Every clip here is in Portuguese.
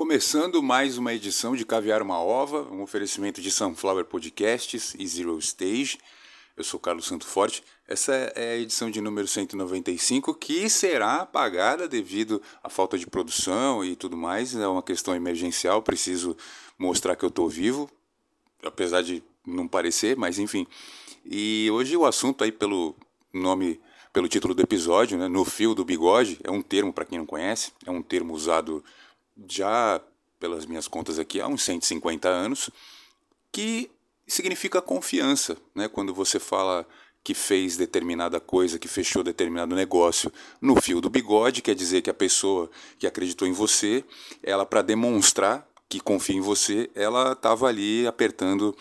Começando mais uma edição de Caviar uma Ova, um oferecimento de Sunflower Podcasts e Zero Stage. Eu sou Carlos Santo Forte. Essa é a edição de número 195, que será apagada devido à falta de produção e tudo mais. É uma questão emergencial, preciso mostrar que eu estou vivo, apesar de não parecer, mas enfim. E hoje o assunto aí pelo nome, pelo título do episódio, né, no fio do bigode, é um termo para quem não conhece, é um termo usado já pelas minhas contas aqui há uns 150 anos, que significa confiança, né? Quando você fala que fez determinada coisa, que fechou determinado negócio no fio do bigode, quer dizer que a pessoa que acreditou em você, ela para demonstrar que confia em você, ela estava ali apertando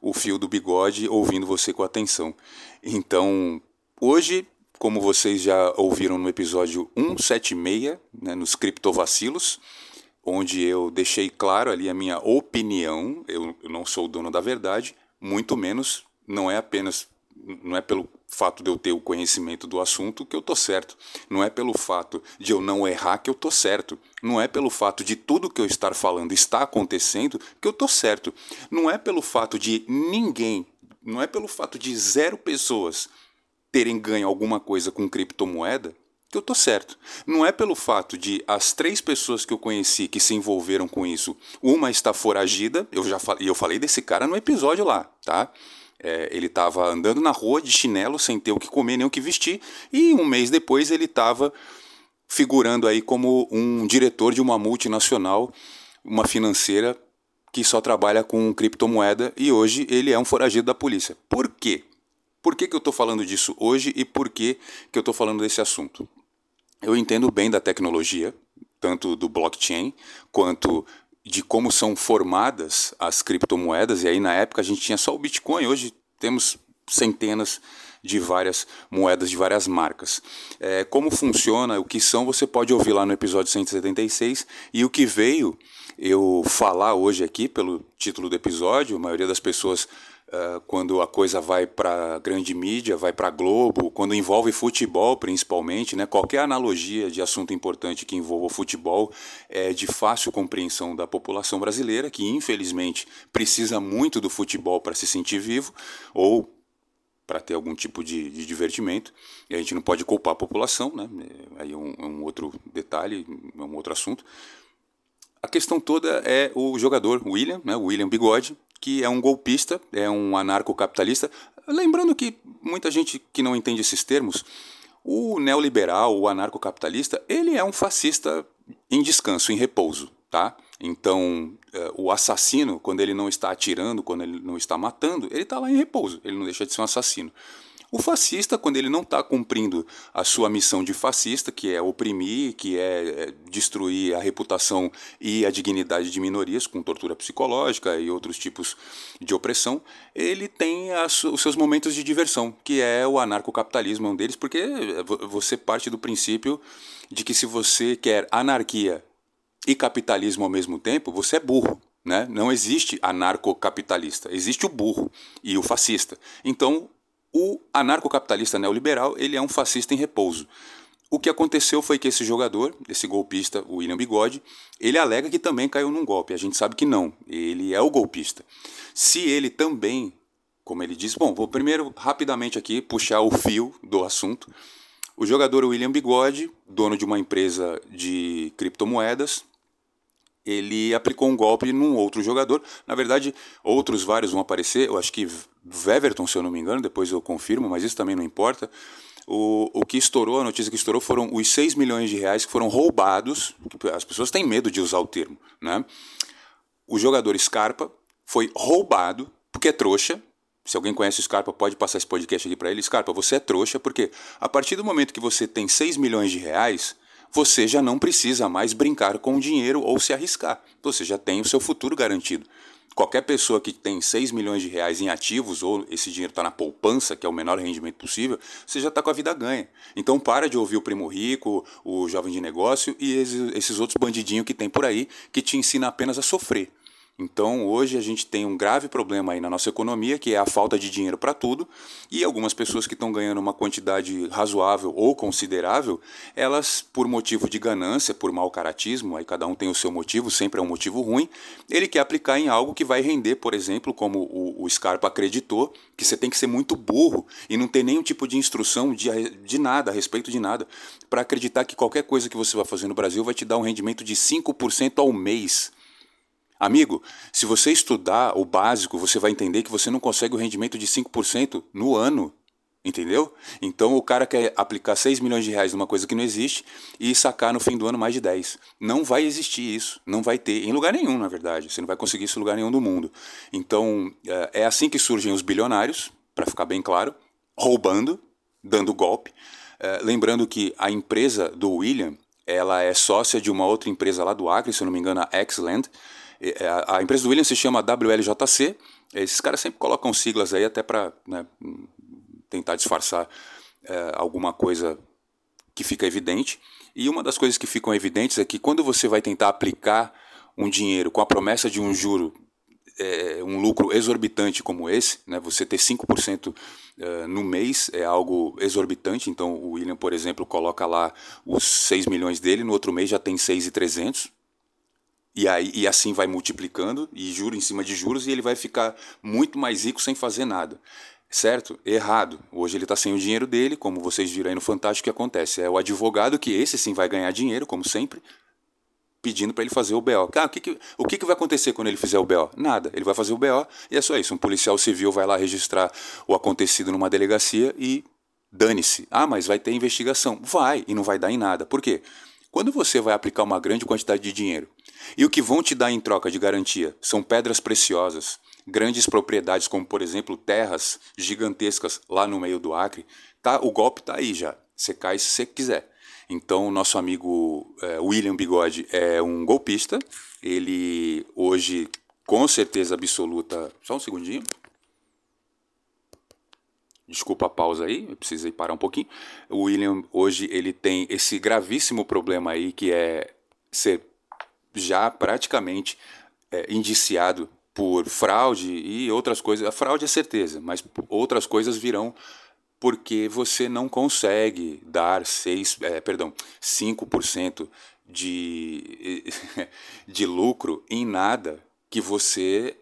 o fio do bigode, ouvindo você com atenção. Então, hoje, como vocês já ouviram no episódio 176, né, nos criptovacilos, onde eu deixei claro ali a minha opinião, eu, eu não sou o dono da verdade, muito menos, não é apenas, não é pelo fato de eu ter o conhecimento do assunto que eu tô certo. Não é pelo fato de eu não errar que eu tô certo. Não é pelo fato de tudo que eu estar falando está acontecendo que eu tô certo. Não é pelo fato de ninguém, não é pelo fato de zero pessoas terem ganho alguma coisa com criptomoeda que eu tô certo. Não é pelo fato de as três pessoas que eu conheci que se envolveram com isso, uma está foragida, eu já falei, eu falei desse cara no episódio lá, tá? É, ele estava andando na rua de chinelo, sem ter o que comer nem o que vestir, e um mês depois ele estava figurando aí como um diretor de uma multinacional, uma financeira que só trabalha com criptomoeda e hoje ele é um foragido da polícia. Por quê? Por que, que eu estou falando disso hoje e por que, que eu estou falando desse assunto? Eu entendo bem da tecnologia, tanto do blockchain quanto de como são formadas as criptomoedas, e aí na época a gente tinha só o Bitcoin, hoje temos centenas de várias moedas de várias marcas. É, como funciona, o que são, você pode ouvir lá no episódio 176, e o que veio eu falar hoje aqui, pelo título do episódio, a maioria das pessoas Uh, quando a coisa vai para grande mídia, vai para Globo, quando envolve futebol principalmente, né? qualquer analogia de assunto importante que envolva o futebol é de fácil compreensão da população brasileira, que infelizmente precisa muito do futebol para se sentir vivo ou para ter algum tipo de, de, divertimento. E a gente não pode culpar a população, né? É, aí é um, é um outro detalhe, é um outro assunto. A questão toda é o jogador William, né? William Bigode, que é um golpista, é um anarcocapitalista. Lembrando que muita gente que não entende esses termos, o neoliberal, o anarcocapitalista, ele é um fascista em descanso, em repouso, tá? Então, é, o assassino, quando ele não está atirando, quando ele não está matando, ele está lá em repouso, ele não deixa de ser um assassino. O fascista, quando ele não está cumprindo a sua missão de fascista, que é oprimir, que é, é destruir a reputação e a dignidade de minorias com tortura psicológica e outros tipos de opressão, ele tem as, os seus momentos de diversão, que é o anarcocapitalismo, um deles, porque você parte do princípio de que se você quer anarquia e capitalismo ao mesmo tempo, você é burro. Né? Não existe anarcocapitalista, existe o burro e o fascista. Então, o anarcocapitalista neoliberal ele é um fascista em repouso. O que aconteceu foi que esse jogador, esse golpista, o William Bigode, ele alega que também caiu num golpe. A gente sabe que não, ele é o golpista. Se ele também, como ele diz, bom, vou primeiro rapidamente aqui puxar o fio do assunto. O jogador William Bigode, dono de uma empresa de criptomoedas, ele aplicou um golpe num outro jogador. Na verdade, outros vários vão aparecer. Eu acho que Weverton, se eu não me engano, depois eu confirmo, mas isso também não importa. O, o que estourou, a notícia que estourou foram os 6 milhões de reais que foram roubados. As pessoas têm medo de usar o termo. Né? O jogador Scarpa foi roubado porque é trouxa. Se alguém conhece o Scarpa, pode passar esse podcast aqui para ele. Scarpa, você é trouxa porque a partir do momento que você tem 6 milhões de reais, você já não precisa mais brincar com o dinheiro ou se arriscar. Você já tem o seu futuro garantido. Qualquer pessoa que tem 6 milhões de reais em ativos ou esse dinheiro está na poupança, que é o menor rendimento possível, você já está com a vida ganha. Então para de ouvir o primo rico, o jovem de negócio e esses outros bandidinhos que tem por aí que te ensina apenas a sofrer. Então, hoje a gente tem um grave problema aí na nossa economia, que é a falta de dinheiro para tudo, e algumas pessoas que estão ganhando uma quantidade razoável ou considerável, elas, por motivo de ganância, por mau caratismo, aí cada um tem o seu motivo, sempre é um motivo ruim, ele quer aplicar em algo que vai render, por exemplo, como o, o Scarpa acreditou, que você tem que ser muito burro e não ter nenhum tipo de instrução de, de nada, a respeito de nada, para acreditar que qualquer coisa que você vai fazer no Brasil vai te dar um rendimento de 5% ao mês. Amigo, se você estudar o básico, você vai entender que você não consegue o rendimento de 5% no ano. Entendeu? Então o cara quer aplicar 6 milhões de reais numa coisa que não existe e sacar no fim do ano mais de 10. Não vai existir isso. Não vai ter. Em lugar nenhum, na verdade. Você não vai conseguir isso em lugar nenhum do mundo. Então é, é assim que surgem os bilionários, para ficar bem claro, roubando, dando golpe. É, lembrando que a empresa do William ela é sócia de uma outra empresa lá do Acre, se eu não me engano, a Xland. É, a, empresa do William se chama WLJC. Esses caras sempre colocam siglas aí até para né, tentar disfarçar é, alguma coisa que fica evidente. E uma das coisas que ficam evidentes é que quando você vai tentar aplicar um dinheiro com a promessa de um juro, é, um lucro exorbitante como esse, né, você ter 5% é, no mês é algo exorbitante. Então o William, por exemplo, coloca lá os 6 milhões dele, no outro mês já tem 6,300 e, aí, e assim vai multiplicando, e juro em cima de juros, e ele vai ficar muito mais rico sem fazer nada. Certo? Errado. Hoje ele está sem o dinheiro dele, como vocês viram aí no Fantástico, que acontece? É o advogado, que esse sim vai ganhar dinheiro, como sempre, pedindo para ele fazer o BO. Ah, o que, que, o que, que vai acontecer quando ele fizer o BO? Nada. Ele vai fazer o BO e é só isso. Um policial civil vai lá registrar o acontecido numa delegacia e dane-se. Ah, mas vai ter investigação. Vai, e não vai dar em nada. Por quê? Quando você vai aplicar uma grande quantidade de dinheiro e o que vão te dar em troca de garantia são pedras preciosas, grandes propriedades, como por exemplo terras gigantescas lá no meio do Acre, tá, o golpe está aí já. Você cai se você quiser. Então, nosso amigo é, William Bigode é um golpista. Ele hoje, com certeza absoluta. Só um segundinho. Desculpa a pausa aí, eu precisei parar um pouquinho. O William hoje ele tem esse gravíssimo problema aí que é ser já praticamente é, indiciado por fraude e outras coisas. A fraude é certeza, mas outras coisas virão porque você não consegue dar 6, é, perdão, 5% de, de lucro em nada que você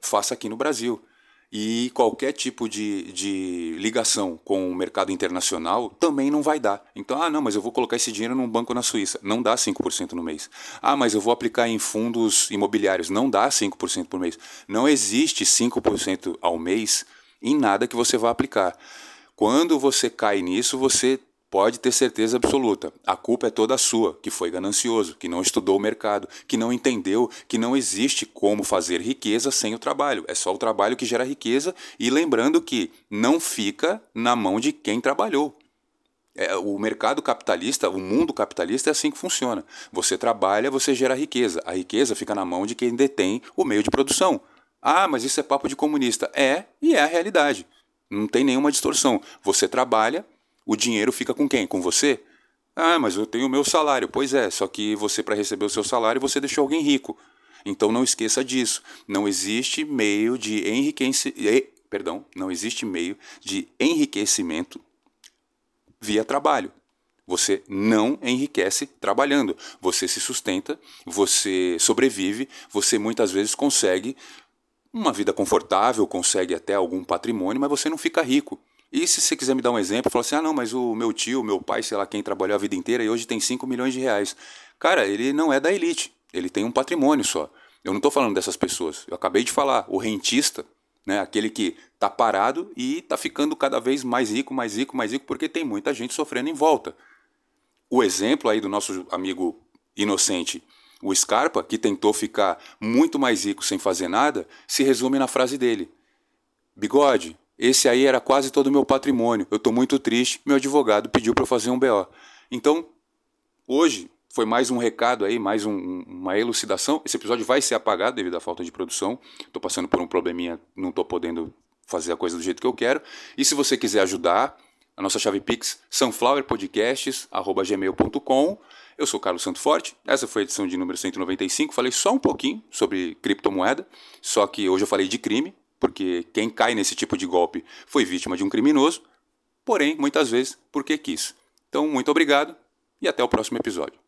faça aqui no Brasil. E qualquer tipo de, de ligação com o mercado internacional também não vai dar. Então, ah, não, mas eu vou colocar esse dinheiro num banco na Suíça. Não dá 5% no mês. Ah, mas eu vou aplicar em fundos imobiliários. Não dá 5% por mês. Não existe 5% ao mês em nada que você vá aplicar. Quando você cai nisso, você Pode ter certeza absoluta, a culpa é toda sua, que foi ganancioso, que não estudou o mercado, que não entendeu que não existe como fazer riqueza sem o trabalho. É só o trabalho que gera riqueza e lembrando que não fica na mão de quem trabalhou. É, o mercado capitalista, o mundo capitalista é assim que funciona. Você trabalha, você gera riqueza. A riqueza fica na mão de quem detém o meio de produção. Ah, mas isso é papo de comunista. É, e é a realidade. Não tem nenhuma distorção. Você trabalha, o dinheiro fica com quem? Com você? Ah, mas eu tenho o meu salário. Pois é, só que você, para receber o seu salário, você deixou alguém rico. Então não esqueça disso. Não existe meio de enriquecimento. Perdão, não existe meio de enriquecimento via trabalho. Você não enriquece trabalhando. Você se sustenta, você sobrevive, você muitas vezes consegue uma vida confortável, consegue até algum patrimônio, mas você não fica rico. E se você quiser me dar um exemplo, falar assim: ah, não, mas o meu tio, meu pai, sei lá quem trabalhou a vida inteira e hoje tem 5 milhões de reais. Cara, ele não é da elite, ele tem um patrimônio só. Eu não estou falando dessas pessoas. Eu acabei de falar, o rentista, né, aquele que está parado e está ficando cada vez mais rico, mais rico, mais rico, porque tem muita gente sofrendo em volta. O exemplo aí do nosso amigo inocente, o Scarpa, que tentou ficar muito mais rico sem fazer nada, se resume na frase dele: Bigode, esse aí era quase todo o meu patrimônio. Eu estou muito triste. Meu advogado pediu para eu fazer um BO. Então, hoje foi mais um recado aí, mais um, uma elucidação. Esse episódio vai ser apagado devido à falta de produção. Estou passando por um probleminha, não estou podendo fazer a coisa do jeito que eu quero. E se você quiser ajudar, a nossa chave Pix, sunflowerpodcasts.gmail.com. Eu sou Carlos Santo Forte, essa foi a edição de número 195. Falei só um pouquinho sobre criptomoeda, só que hoje eu falei de crime, porque quem cai nesse tipo de golpe foi vítima de um criminoso, porém, muitas vezes, porque quis. Então, muito obrigado e até o próximo episódio.